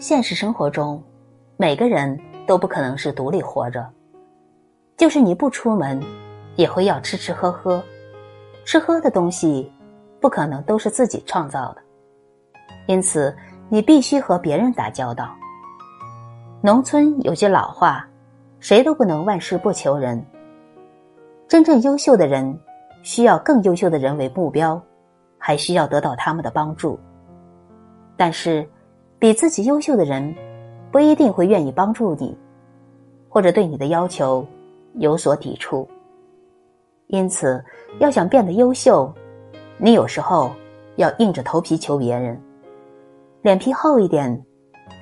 现实生活中，每个人都不可能是独立活着。就是你不出门，也会要吃吃喝喝，吃喝的东西不可能都是自己创造的，因此你必须和别人打交道。农村有句老话：“谁都不能万事不求人。”真正优秀的人，需要更优秀的人为目标，还需要得到他们的帮助。但是。比自己优秀的人，不一定会愿意帮助你，或者对你的要求有所抵触。因此，要想变得优秀，你有时候要硬着头皮求别人，脸皮厚一点，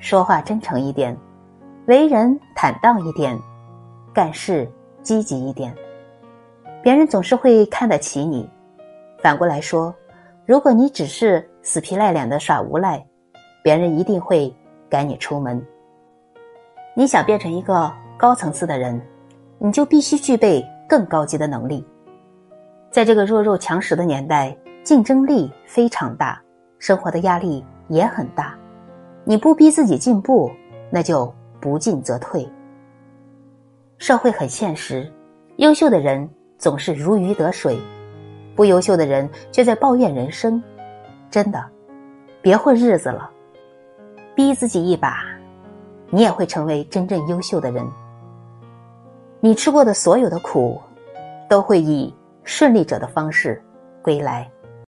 说话真诚一点，为人坦荡一点，干事积极一点，别人总是会看得起你。反过来说，如果你只是死皮赖脸的耍无赖，别人一定会赶你出门。你想变成一个高层次的人，你就必须具备更高级的能力。在这个弱肉强食的年代，竞争力非常大，生活的压力也很大。你不逼自己进步，那就不进则退。社会很现实，优秀的人总是如鱼得水，不优秀的人却在抱怨人生。真的，别混日子了。逼自己一把，你也会成为真正优秀的人。你吃过的所有的苦，都会以顺利者的方式归来。